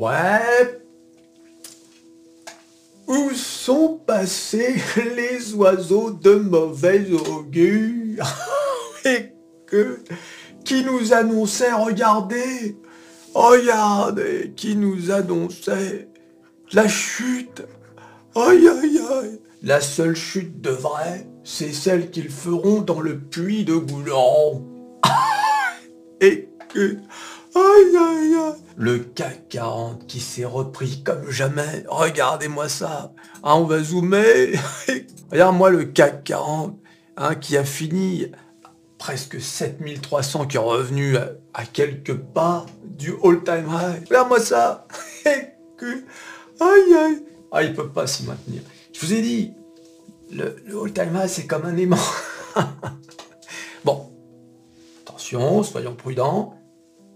Ouais. Où sont passés les oiseaux de mauvais augure? Et que qui nous annonçait, regardez, regardez, qui nous annonçait la chute. Aïe aïe aïe. La seule chute de vrai, c'est celle qu'ils feront dans le puits de Goulan. Et que... Le CAC 40 qui s'est repris comme jamais. Regardez-moi ça. Hein, on va zoomer. Regarde-moi le CAC 40 hein, qui a fini presque 7300 qui est revenu à, quelques pas du all-time high. Regarde-moi ça. Aïe aïe. Ah, il peut pas s'y maintenir. Je vous ai dit, le, le all-time high, c'est comme un aimant. bon, attention, soyons prudents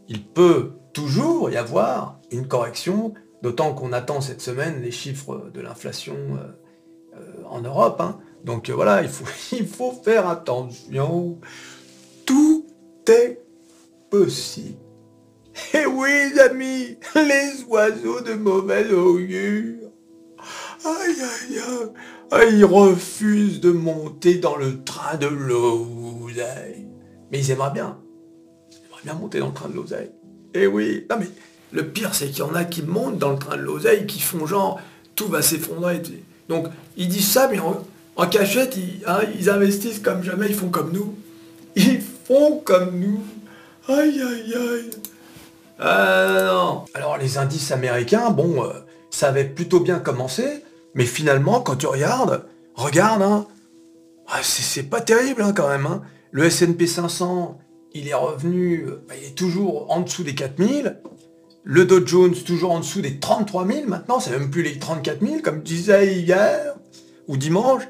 il peut toujours y avoir une correction, d'autant qu'on attend cette semaine les chiffres de l'inflation euh, euh, en Europe. Hein. Donc euh, voilà, il faut, faire attention. Tout est possible. Et oui, amis, les oiseaux de mauvais augure. Aïe, aïe, aïe. Ils refusent de monter dans le train de l'oseille. Mais ils aimeraient bien bien monter dans le train de l'oseille. Eh oui, non mais le pire c'est qu'il y en a qui montent dans le train de l'oseille, qui font genre tout va s'effondrer. Donc ils disent ça, mais en, cachette, hein, ils, investissent comme jamais, ils font comme nous. Ils font comme nous. Aïe aïe aïe. Euh, non. Alors les indices américains, bon, euh, ça avait plutôt bien commencé, mais finalement, quand tu regardes, regarde, hein, ah, c'est pas terrible hein, quand même. Hein. Le S&P 500, il est revenu, bah, il est toujours en dessous des 4000. Le Dow Jones toujours en dessous des 33 000 maintenant, c'est même plus les 34 000 comme je disais hier ou dimanche.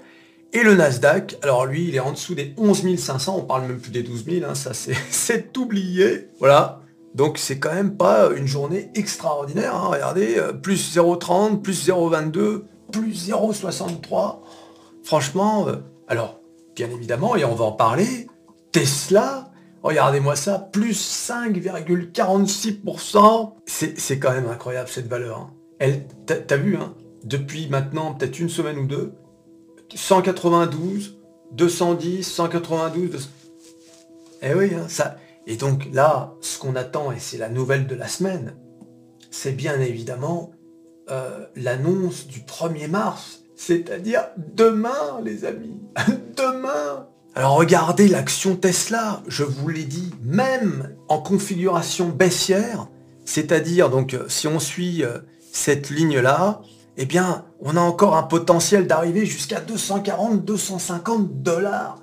Et le Nasdaq, alors lui, il est en dessous des 11 500, on parle même plus des 12 000, hein, ça c'est oublié. Voilà, donc c'est quand même pas une journée extraordinaire. Hein. Regardez, euh, plus 0,30, plus 0,22, plus 0,63. Franchement, euh, alors, bien évidemment, et on va en parler, Tesla, Regardez-moi ça, plus 5,46%. C'est quand même incroyable cette valeur. Hein. Elle, t'as vu, hein, depuis maintenant peut-être une semaine ou deux, 192, 210, 192, Eh oui, hein, ça. Et donc là, ce qu'on attend, et c'est la nouvelle de la semaine, c'est bien évidemment euh, l'annonce du 1er mars. C'est-à-dire demain, les amis. demain alors regardez l'action Tesla, je vous l'ai dit, même en configuration baissière, c'est-à-dire donc euh, si on suit euh, cette ligne-là, eh bien on a encore un potentiel d'arriver jusqu'à 240-250 dollars.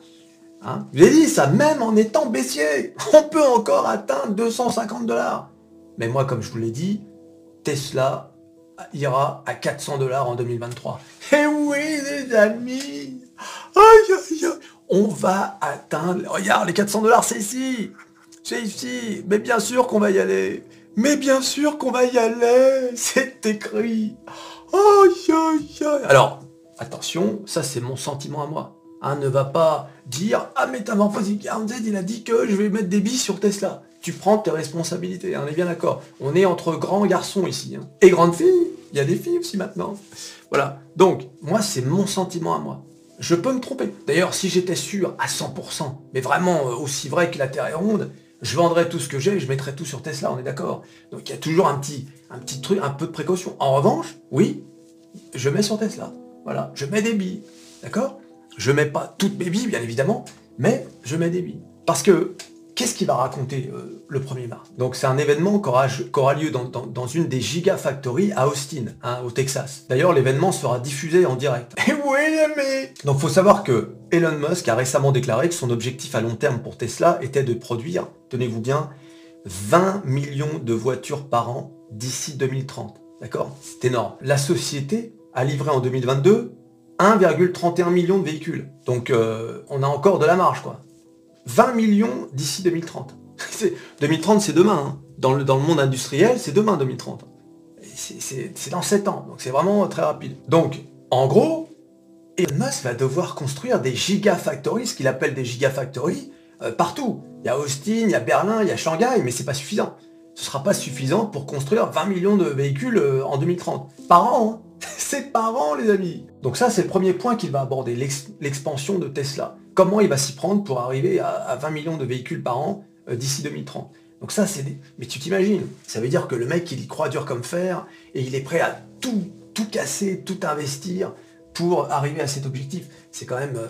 Hein? Vous avez dit ça, même en étant baissier, on peut encore atteindre 250 dollars. Mais moi, comme je vous l'ai dit, Tesla ira à 400 dollars en 2023. Eh oui, les amis on va atteindre... Regarde, les 400 dollars, c'est ici C'est ici Mais bien sûr qu'on va y aller Mais bien sûr qu'on va y aller C'est écrit Alors, attention, ça c'est mon sentiment à moi. Hein, ne va pas dire « Ah, Métamorphose 47, il a dit que je vais mettre des billes sur Tesla. » Tu prends tes responsabilités, hein, on est bien d'accord. On est entre grands garçons ici. Hein. Et grandes filles Il y a des filles aussi maintenant. Voilà. Donc, moi, c'est mon sentiment à moi je peux me tromper. D'ailleurs, si j'étais sûr à 100%, mais vraiment euh, aussi vrai que la Terre est ronde, je vendrais tout ce que j'ai et je mettrais tout sur Tesla, on est d'accord Donc il y a toujours un petit, un petit truc, un peu de précaution. En revanche, oui, je mets sur Tesla. Voilà, je mets des billes. D'accord? Je mets pas toutes mes billes, bien évidemment, mais je mets des billes. Parce que Qu'est-ce qu'il va raconter euh, le 1er mars? Donc c'est un événement qui aura, lieu dans, une des Gigafactories à Austin, hein, au Texas. D'ailleurs l'événement sera diffusé en direct. Et oui mais Donc faut savoir que Elon Musk a récemment déclaré que son objectif à long terme pour Tesla était de produire, tenez-vous bien, 20 millions de voitures par an d'ici 2030. D'accord? C'est énorme. La société a livré en 2022 1,31 million de véhicules. Donc euh, on a encore de la marge quoi. 20 millions d'ici 2030. 2030, c'est demain. Hein. Dans, le, dans le monde industriel, c'est demain 2030. C'est dans 7 ans, donc c'est vraiment très rapide. Donc, en gros, Elon Musk va devoir construire des gigafactories, ce qu'il appelle des gigafactories, euh, partout. Il y a Austin, il y a Berlin, il y a Shanghai, mais c'est pas suffisant. ce sera pas suffisant pour construire 20 millions de véhicules euh, en 2030. Par an, hein. c'est par an les amis. Donc ça c'est le premier point qu'il va aborder, l'expansion de Tesla. Comment il va s'y prendre pour arriver à 20 millions de véhicules par an euh, d'ici 2030. Donc ça c'est des... Mais tu t'imagines, ça veut dire que le mec il y croit dur comme fer et il est prêt à tout, tout casser, tout investir pour arriver à cet objectif. C'est quand même, euh,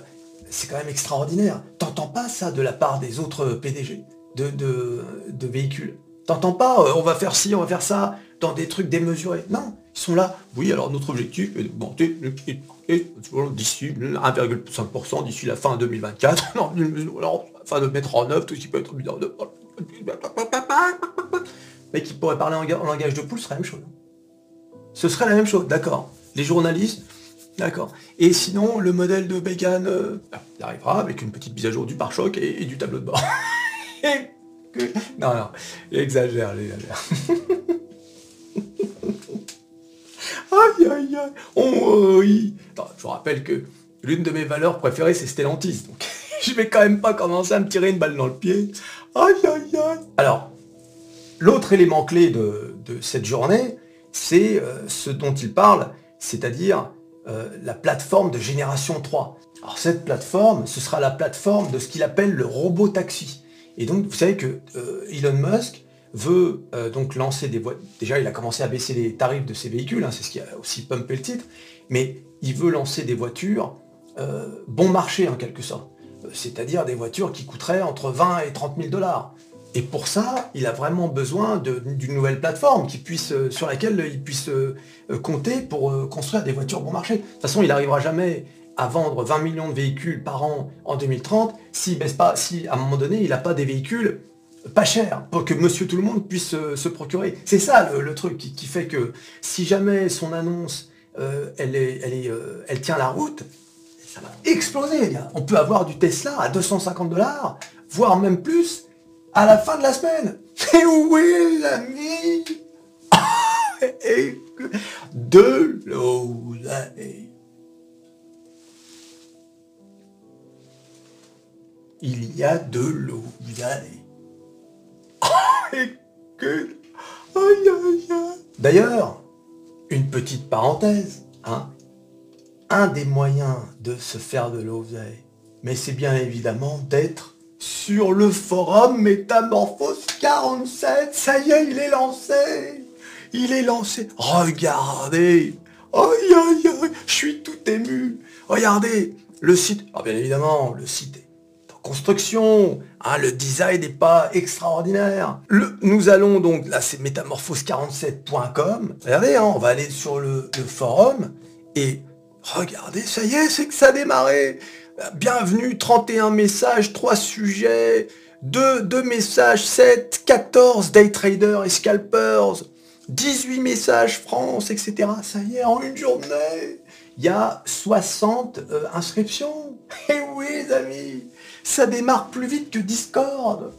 c'est quand même extraordinaire. T'entends pas ça de la part des autres PDG de, de, véhicules? T'entends pas, euh, on va faire ci, on va faire ça, dans des trucs démesurés. Non, ils sont là. Oui, alors notre objectif est d'augmenter d'ici 1,5% d'ici la fin 2024. Non, afin de mettre en œuvre tout ce qui peut être mis en. Mais qui pourrait parler en, langage de poule, ce serait la même chose. Ce serait la même chose, d'accord. Les journalistes, d'accord. Et sinon, le modèle de Bacon, euh, il arrivera avec une petite mise à jour du pare-choc et, du tableau de bord. Non, non, il exagère, il exagère. aïe, aïe, aïe. Oh, oui. je vous rappelle que l'une de mes valeurs préférées, c'est Stellantis. Donc, je vais quand même pas commencer à me tirer une balle dans le pied. Aïe, aïe, aïe. Alors, l'autre élément clé de, cette journée, c'est euh, ce dont il parle, c'est-à-dire euh, la plateforme de génération 3. Alors cette plateforme, ce sera la plateforme de ce qu'il appelle le robot taxi. Et donc, vous savez que euh, Elon Musk veut euh, donc lancer des voitures. Déjà, il a commencé à baisser les tarifs de ses véhicules, hein, c'est ce qui a aussi pumpé le titre, mais il veut lancer des voitures euh, bon marché en quelque sorte. C'est-à-dire des voitures qui coûteraient entre 20 et 30 000 dollars. Et pour ça, il a vraiment besoin d'une nouvelle plateforme sur laquelle il puisse compter pour construire des voitures bon marché. De toute façon, il n'arrivera jamais à vendre 20 millions de véhicules par an en 2030 s'il baisse si à un moment donné il n'a pas des véhicules pas chers pour que monsieur tout le monde puisse se, procurer. C'est ça le, truc qui, fait que si jamais son annonce euh, elle, est, elle, est, euh, elle tient la route, ça va exploser. On peut avoir du Tesla à 250 dollars, voire même plus, à la fin de la semaine. Et oui, l'ami De l'oseille. il y a de l'eau. D'ailleurs, une petite parenthèse, hein. Un des moyens de se faire de l'eau, mais c'est bien évidemment d'être sur le forum Métamorphose 47. Ça y est, il est lancé. Il est lancé. Regardez. Aïe, aïe, aïe. Je suis tout ému. Regardez. Le site. Ah, bien évidemment, le site est construction. Hein, le design n'est pas extraordinaire. nous allons donc, là c'est métamorphose47.com. Regardez, hein, on va aller sur le, forum et regardez, ça y est, c'est que ça a démarré. Bienvenue, 31 messages, 3 sujets, 2, 2 messages, 7, 14 day traders et scalpers, 18 messages France, etc. Ça y est, en une journée, il y a 60 euh, inscriptions. Et eh oui, les amis, ça démarre plus vite que Discord.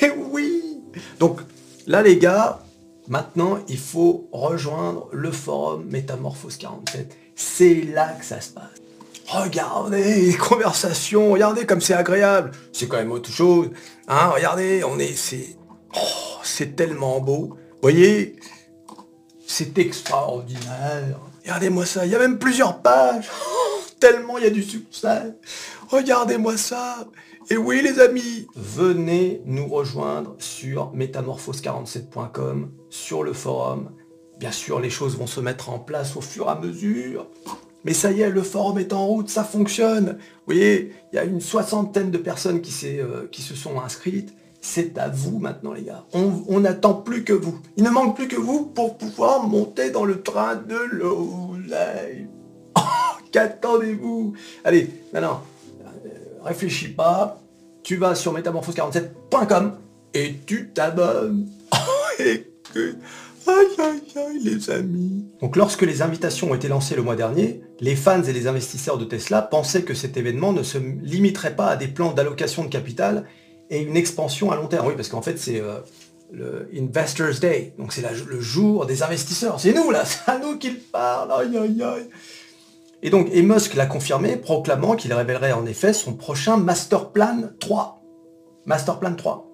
Et eh oui Donc là les gars, maintenant il faut rejoindre le forum Métamorphose 47. C'est là que ça se passe. Regardez les conversations, regardez comme c'est agréable. C'est quand même autre chose. Hein, regardez, on est. C'est. Oh, c'est tellement beau. Voyez C'est extraordinaire. Regardez-moi ça, il y a même plusieurs pages. Oh, tellement il y a du succès. Regardez-moi ça Et oui les amis Venez nous rejoindre sur métamorphose47.com, sur le forum. Bien sûr, les choses vont se mettre en place au fur et à mesure. Mais ça y est, le forum est en route, ça fonctionne. Vous voyez, il y a une soixantaine de personnes qui, euh, qui se sont inscrites. C'est à vous maintenant les gars. On n'attend plus que vous. Il ne manque plus que vous pour pouvoir monter dans le train de l'eau. Oh, Qu'attendez-vous? Allez, maintenant, réfléchis pas, tu vas sur métamorphose47.com et tu t'abonnes. Aïe aïe aïe les amis. Donc lorsque les invitations ont été lancées le mois dernier, les fans et les investisseurs de Tesla pensaient que cet événement ne se limiterait pas à des plans d'allocation de capital et une expansion à long terme. Oui, parce qu'en fait c'est euh, le Investors Day, donc c'est le jour des investisseurs. C'est nous là, c'est à nous qu'ils parlent. Et donc, et Musk l'a confirmé, proclamant qu'il révélerait en effet son prochain Master Plan 3. Master Plan 3.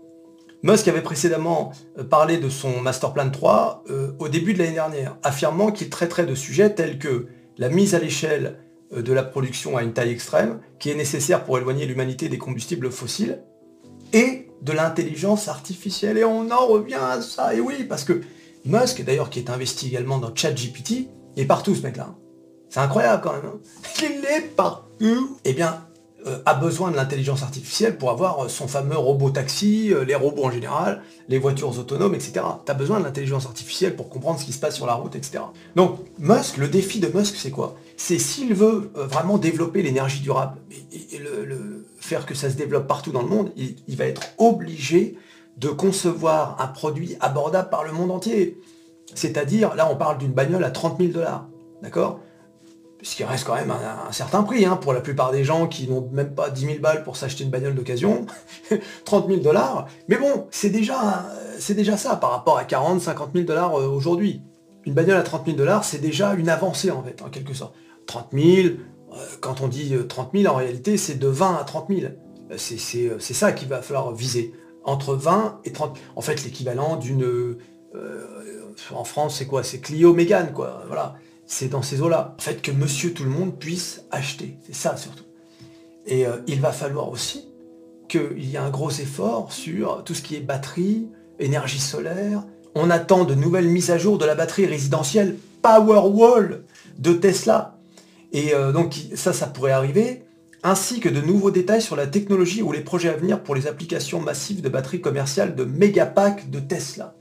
Musk avait précédemment euh, parlé de son Master Plan 3 euh, au début de l'année dernière, affirmant qu'il traiterait de sujets tels que la mise à l'échelle euh, de la production à une taille extrême, qui est nécessaire pour éloigner l'humanité des combustibles fossiles, et de l'intelligence artificielle. Et on en revient à ça, et oui, parce que Musk, d'ailleurs, qui est investi également dans ChatGPT, est partout ce mec-là. C'est incroyable quand même. Hein. il est partout. Eh bien, euh, a besoin de l'intelligence artificielle pour avoir euh, son fameux robot taxi, euh, les robots en général, les voitures autonomes, etc. Tu as besoin de l'intelligence artificielle pour comprendre ce qui se passe sur la route, etc. Donc, Musk, le défi de Musk, c'est quoi? C'est s'il veut vraiment développer l'énergie durable et, le, faire que ça se développe partout dans le monde, il, il va être obligé de concevoir un produit abordable par le monde entier. C'est-à-dire, là on parle d'une bagnole à 30 000 dollars. D'accord? Ce qui reste quand même un, certain prix, hein, pour la plupart des gens qui n'ont même pas 10 000 balles pour s'acheter une bagnole d'occasion, 30 000 dollars, mais bon, c'est déjà, c'est déjà ça par rapport à 40, 50 000 dollars euh, aujourd'hui. Une bagnole à 30 000 dollars, c'est déjà une avancée en fait, en quelque sorte. 30 000, euh, quand on dit 30 euh, 000, en réalité, c'est de 20 à 30 000. C'est ça qu'il va falloir viser. Entre 20 et 30 En fait, l'équivalent d'une... en France, c'est quoi? C'est Clio Mégane, quoi. Voilà c'est dans ces eaux-là. En fait, que monsieur tout le monde puisse acheter. C'est ça surtout. Et euh, il va falloir aussi qu'il y ait un gros effort sur tout ce qui est batterie, énergie solaire. On attend de nouvelles mises à jour de la batterie résidentielle Powerwall de Tesla. Et euh, donc ça, ça pourrait arriver, ainsi que de nouveaux détails sur la technologie ou les projets à venir pour les applications massives de batteries commerciales de Megapack de Tesla.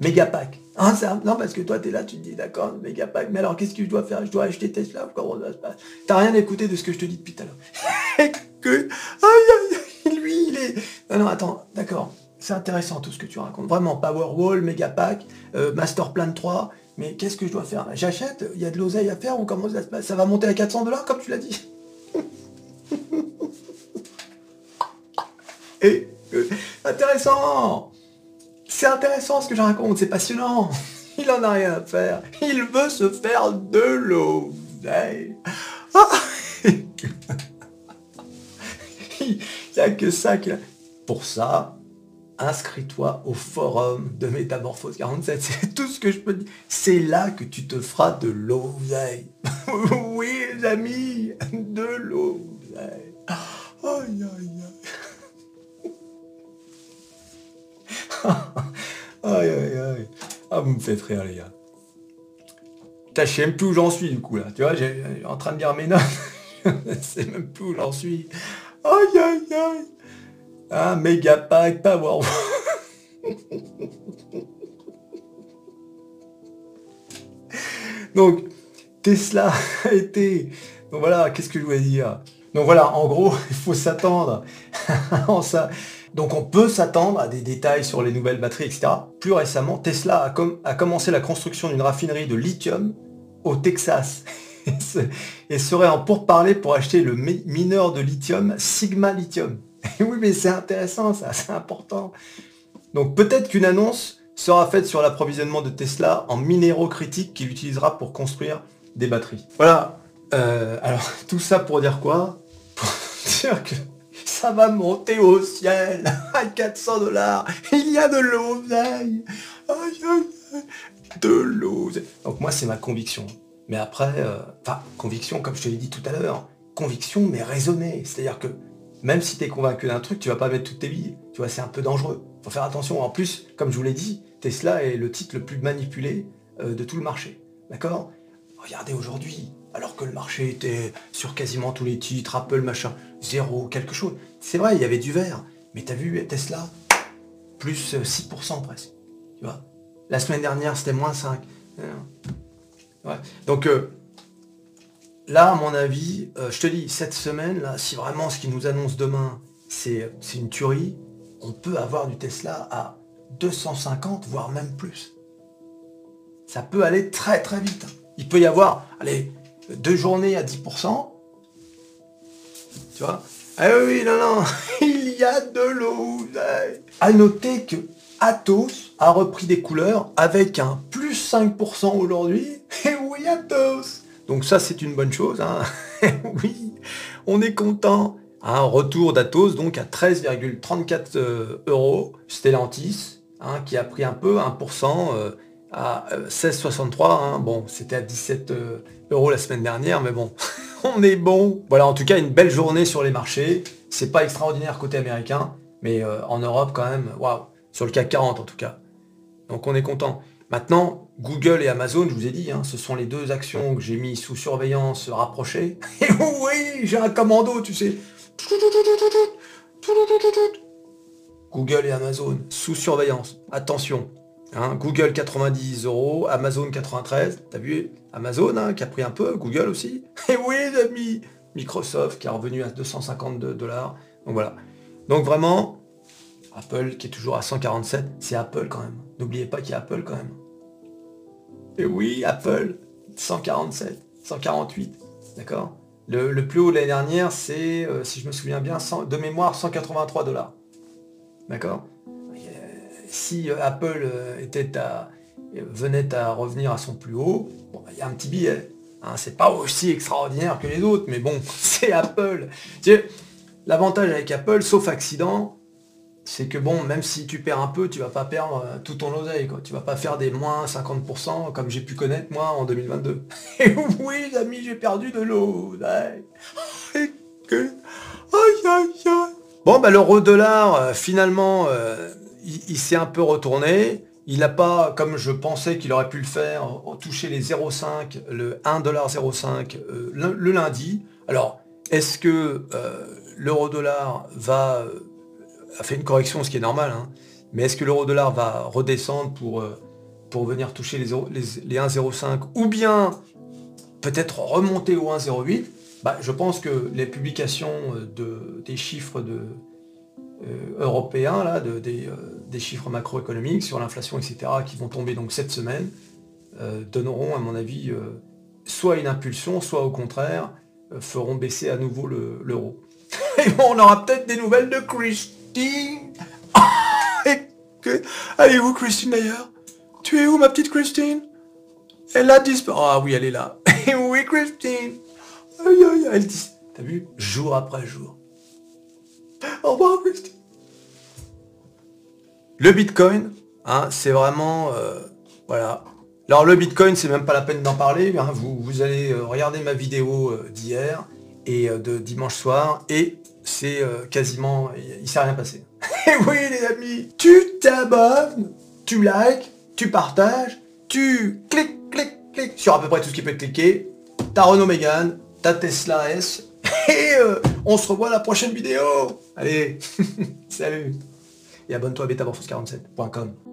Megapack. Ah, non, parce que toi, tu es là, tu te dis, d'accord, Megapack. Mais alors, qu'est-ce que je dois faire? Je dois acheter Tesla Comment ça se passe? T'as rien écouté de ce que je te dis depuis tout à l'heure. Écoute, aïe, lui, il est... Non, non, attends, d'accord. C'est intéressant tout ce que tu racontes. Vraiment, Powerwall, Megapack, euh, Master Plan 3. Mais qu'est-ce que je dois faire? J'achète Il y a de l'oseille à faire ou comment ça se Ça va monter à 400 dollars, comme tu l'as dit? Et... intéressant c'est intéressant ce que je raconte, c'est passionnant. Il en a rien à faire. Il veut se faire de l'eau. Ah. Il n'y a que ça qu'il a. Pour ça, inscris-toi au forum de Métamorphose 47. C'est tout ce que je peux dire. C'est là que tu te feras de l'oseille. oui, les amis, de l'oseille. Aïe, aïe, aïe aïe aïe. Ah, vous me faites rire, les gars. Putain, je sais même plus où j'en suis, du coup, là. Tu vois, j'ai en train de dire mes notes. je sais même plus où j'en suis. Aïe aïe aïe. Ah, méga pack, power. Donc, Tesla a été... Donc voilà, qu'est-ce que je voulais dire? Donc voilà, en gros, il faut s'attendre en ça donc on peut s'attendre à des détails sur les nouvelles batteries, etc. Plus récemment, Tesla a, commencé la construction d'une raffinerie de lithium au Texas et serait en pourparler pour acheter le mineur de lithium Sigma Lithium. oui, mais c'est intéressant, c'est important. Donc peut-être qu'une annonce sera faite sur l'approvisionnement de Tesla en minéraux critiques qu'il utilisera pour construire des batteries. Voilà. Euh, alors tout ça pour dire quoi? Pour dire que ça va monter au ciel à 400 dollars. Il y a de l'oseille. De l'oseille. Donc moi, c'est ma conviction. Mais après, euh, enfin, conviction, comme je te l'ai dit tout à l'heure, conviction, mais raisonnée. C'est-à-dire que même si tu es convaincu d'un truc, tu vas pas mettre toutes tes billes. Tu vois, c'est un peu dangereux. Faut faire attention. En plus, comme je vous l'ai dit, Tesla est le titre le plus manipulé euh, de tout le marché. D'accord? Regardez aujourd'hui, alors que le marché était sur quasiment tous les titres, Apple, machin, zéro, quelque chose. C'est vrai, il y avait du vert, mais t'as vu Tesla Plus 6% euh, presque. Tu vois La semaine dernière, c'était moins 5. Donc euh, là, à mon avis, euh, je te dis, cette semaine, là, si vraiment ce qui nous annonce demain, c'est une tuerie, on peut avoir du Tesla à 250, voire même plus. Ça peut aller très très vite. Il peut y avoir, allez, deux journées à 10%. Ah oui, non, non, il y a de l'eau. À noter que Atos a repris des couleurs avec un plus 5% aujourd'hui. Et oui, Atos Donc ça, c'est une bonne chose. Hein. oui, on est content. Un retour d'Atos donc à 13,34 euh, euros. Stellantis, hein, qui a pris un peu, 1% euh, à 16,63. Hein. Bon, c'était à 17 euros la semaine dernière, mais bon, on est bon. Voilà, en tout cas, une belle journée sur les marchés. C'est pas extraordinaire côté américain, mais en Europe quand même, waouh, sur le CAC 40 en tout cas. Donc on est content. Maintenant, Google et Amazon, je vous ai dit, hein, ce sont les deux actions que j'ai mis sous surveillance rapprochée. Et oui, j'ai un commando, tu sais. Google et Amazon, sous surveillance. Attention. Hein, Google 90 euros, Amazon 93. T'as vu Amazon hein, qui a pris un peu, Google aussi. Et oui, les amis. Microsoft qui est revenu à 252 dollars. Donc voilà. Donc vraiment, Apple qui est toujours à 147, c'est Apple quand même. N'oubliez pas qu'il y a Apple quand même. Et oui, Apple, 147, 148, d'accord le, plus haut de l'année dernière, c'est, euh, si je me souviens bien, de mémoire, 183 dollars. D'accord Si euh, Apple euh, était à, venait à revenir à son plus haut, bon, il y a un petit billet. Hein, c'est pas aussi extraordinaire que les autres, mais bon, c'est Apple. L'avantage avec Apple, sauf accident, c'est que bon, même si tu perds un peu, tu vas pas perdre euh, tout ton oseille, quoi. Tu vas pas faire des moins 50% comme j'ai pu connaître moi en 2022. Et oui, amis, j'ai perdu de l'eau. Bon, bah l'euro dollar, euh, finalement, euh, il, s'est un peu retourné. Il n'a pas, comme je pensais qu'il aurait pu le faire, touché les 0,5, le 1,05$ le, le, lundi. Alors, est-ce que l'euro dollar va a fait une correction, ce qui est normal. Hein. Mais est-ce que l'euro-dollar va redescendre pour, euh, pour venir toucher les, les, 1,05 ou bien peut-être remonter au 1,08 bah, Je pense que les publications euh, de, des chiffres de, euh, européens, là, de, des, des, chiffres macroéconomiques sur l'inflation, etc., qui vont tomber donc cette semaine, donneront, à mon avis, soit une impulsion, soit au contraire, feront baisser à nouveau l'euro. Et on aura peut-être des nouvelles de Chris. Christine Allez où Christine d'ailleurs? Tu es où ma petite Christine? Elle a disparu. Ah oui, elle est là. oui Christine? Aïe aïe, elle dit. T'as vu? Jour après jour. Au revoir Christine. Le Bitcoin, hein, c'est vraiment... Euh, voilà. Alors le Bitcoin, c'est même pas la peine d'en parler. Hein. vous, vous, allez euh, regarder ma vidéo euh, d'hier et de dimanche soir et c'est quasiment... Il s'est rien passé. Et oui les amis, tu t'abonnes, tu likes, tu partages, tu cliques, cliques, cliques sur à peu près tout ce qui peut être cliqué. Ta Renault Mégane, ta Tesla S. Et on se revoit à la prochaine vidéo. Allez, salut. Et abonne-toi à betaborforce47.com.